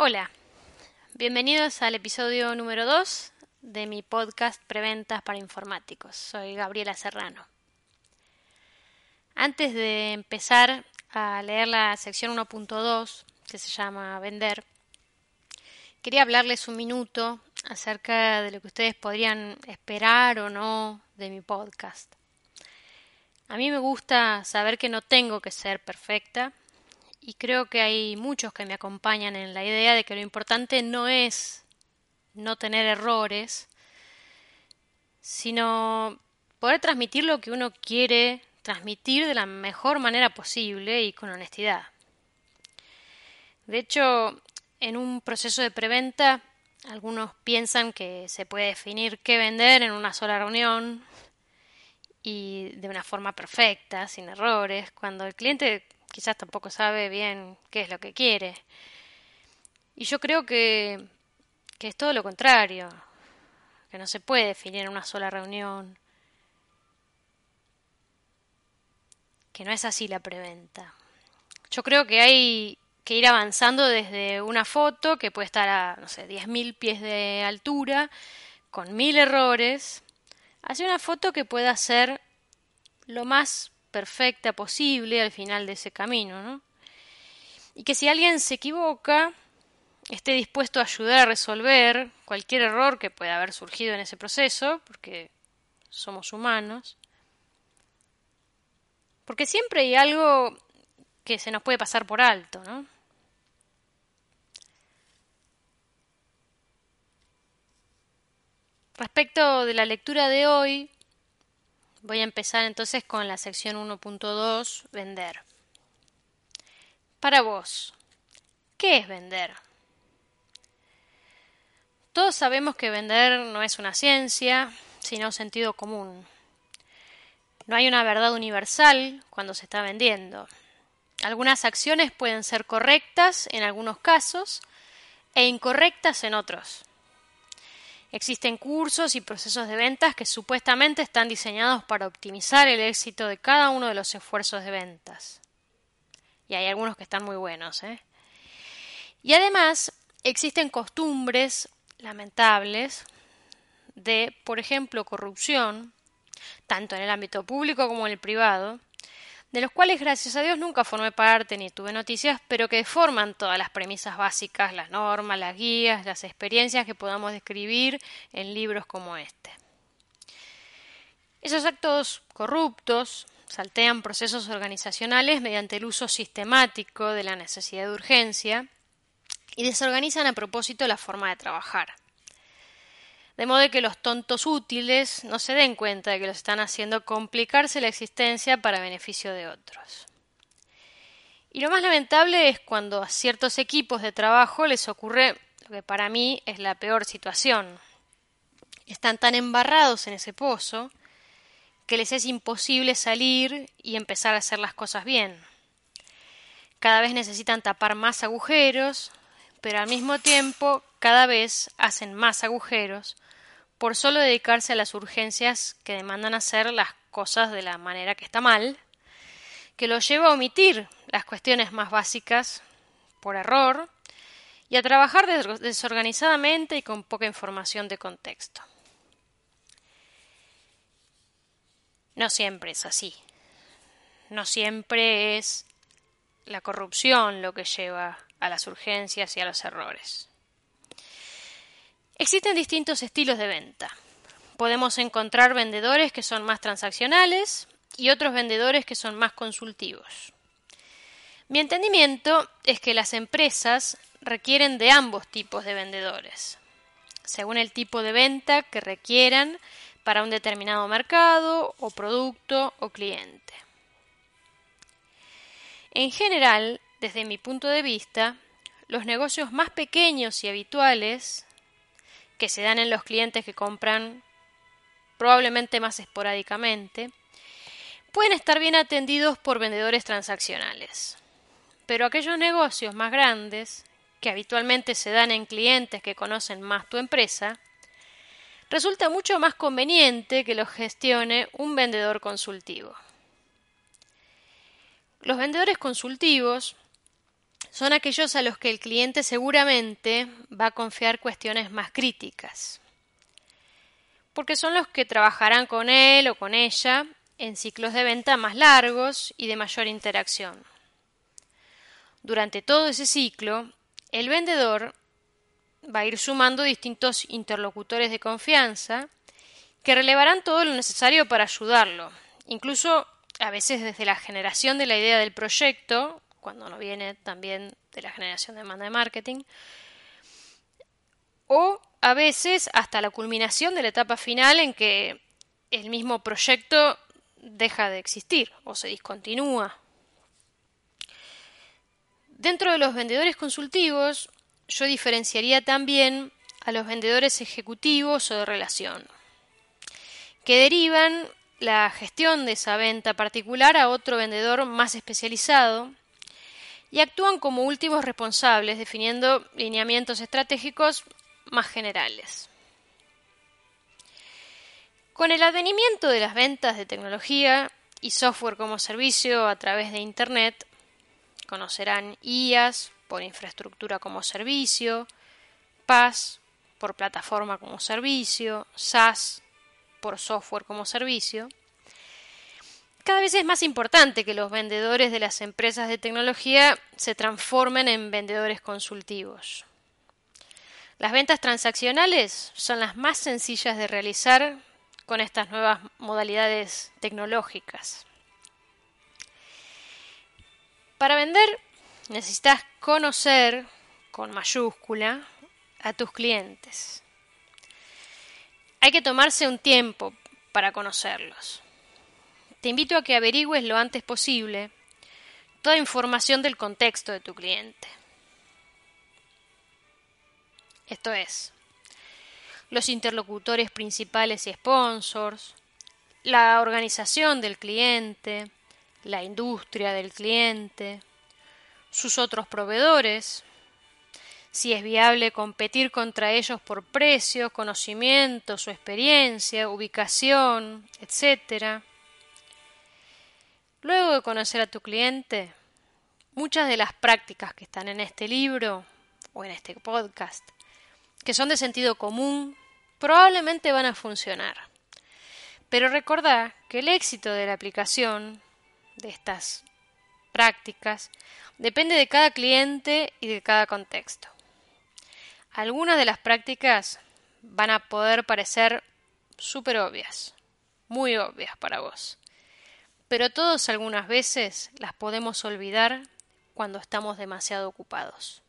Hola, bienvenidos al episodio número 2 de mi podcast Preventas para Informáticos. Soy Gabriela Serrano. Antes de empezar a leer la sección 1.2, que se llama Vender, quería hablarles un minuto acerca de lo que ustedes podrían esperar o no de mi podcast. A mí me gusta saber que no tengo que ser perfecta y creo que hay muchos que me acompañan en la idea de que lo importante no es no tener errores, sino poder transmitir lo que uno quiere transmitir de la mejor manera posible y con honestidad. De hecho, en un proceso de preventa, algunos piensan que se puede definir qué vender en una sola reunión, y de una forma perfecta, sin errores, cuando el cliente quizás tampoco sabe bien qué es lo que quiere. Y yo creo que, que es todo lo contrario, que no se puede definir en una sola reunión, que no es así la preventa. Yo creo que hay que ir avanzando desde una foto que puede estar a, no sé, 10.000 pies de altura, con mil errores, hacia una foto que pueda ser lo más perfecta posible al final de ese camino, ¿no? Y que si alguien se equivoca, esté dispuesto a ayudar a resolver cualquier error que pueda haber surgido en ese proceso, porque somos humanos. Porque siempre hay algo que se nos puede pasar por alto, ¿no? Respecto de la lectura de hoy, voy a empezar entonces con la sección 1.2, vender. Para vos, ¿qué es vender? Todos sabemos que vender no es una ciencia, sino sentido común. No hay una verdad universal cuando se está vendiendo. Algunas acciones pueden ser correctas en algunos casos e incorrectas en otros. Existen cursos y procesos de ventas que supuestamente están diseñados para optimizar el éxito de cada uno de los esfuerzos de ventas. Y hay algunos que están muy buenos. ¿eh? Y además existen costumbres lamentables de, por ejemplo, corrupción, tanto en el ámbito público como en el privado, de los cuales gracias a Dios nunca formé parte ni tuve noticias, pero que forman todas las premisas básicas, las normas, las guías, las experiencias que podamos describir en libros como este. Esos actos corruptos saltean procesos organizacionales mediante el uso sistemático de la necesidad de urgencia y desorganizan a propósito la forma de trabajar de modo que los tontos útiles no se den cuenta de que los están haciendo complicarse la existencia para beneficio de otros. Y lo más lamentable es cuando a ciertos equipos de trabajo les ocurre lo que para mí es la peor situación. Están tan embarrados en ese pozo que les es imposible salir y empezar a hacer las cosas bien. Cada vez necesitan tapar más agujeros, pero al mismo tiempo cada vez hacen más agujeros por solo dedicarse a las urgencias que demandan hacer las cosas de la manera que está mal, que lo lleva a omitir las cuestiones más básicas por error y a trabajar desorganizadamente y con poca información de contexto. No siempre es así. No siempre es la corrupción lo que lleva a las urgencias y a los errores. Existen distintos estilos de venta. Podemos encontrar vendedores que son más transaccionales y otros vendedores que son más consultivos. Mi entendimiento es que las empresas requieren de ambos tipos de vendedores, según el tipo de venta que requieran para un determinado mercado o producto o cliente. En general, desde mi punto de vista, los negocios más pequeños y habituales que se dan en los clientes que compran probablemente más esporádicamente, pueden estar bien atendidos por vendedores transaccionales. Pero aquellos negocios más grandes, que habitualmente se dan en clientes que conocen más tu empresa, resulta mucho más conveniente que los gestione un vendedor consultivo. Los vendedores consultivos son aquellos a los que el cliente seguramente va a confiar cuestiones más críticas, porque son los que trabajarán con él o con ella en ciclos de venta más largos y de mayor interacción. Durante todo ese ciclo, el vendedor va a ir sumando distintos interlocutores de confianza que relevarán todo lo necesario para ayudarlo, incluso a veces desde la generación de la idea del proyecto, cuando no viene también de la generación de demanda de marketing, o a veces hasta la culminación de la etapa final en que el mismo proyecto deja de existir o se discontinúa. Dentro de los vendedores consultivos, yo diferenciaría también a los vendedores ejecutivos o de relación, que derivan la gestión de esa venta particular a otro vendedor más especializado y actúan como últimos responsables definiendo lineamientos estratégicos más generales. Con el advenimiento de las ventas de tecnología y software como servicio a través de Internet, conocerán IAS por infraestructura como servicio, PaaS por plataforma como servicio, SaaS por software como servicio, cada vez es más importante que los vendedores de las empresas de tecnología se transformen en vendedores consultivos. Las ventas transaccionales son las más sencillas de realizar con estas nuevas modalidades tecnológicas. Para vender necesitas conocer con mayúscula a tus clientes. Hay que tomarse un tiempo para conocerlos. Te invito a que averigües lo antes posible toda información del contexto de tu cliente. Esto es, los interlocutores principales y sponsors, la organización del cliente, la industria del cliente, sus otros proveedores, si es viable competir contra ellos por precio, conocimiento, su experiencia, ubicación, etc. Luego de conocer a tu cliente, muchas de las prácticas que están en este libro o en este podcast que son de sentido común, probablemente van a funcionar. Pero recordad que el éxito de la aplicación de estas prácticas depende de cada cliente y de cada contexto. Algunas de las prácticas van a poder parecer súper obvias, muy obvias para vos, pero todos algunas veces las podemos olvidar cuando estamos demasiado ocupados.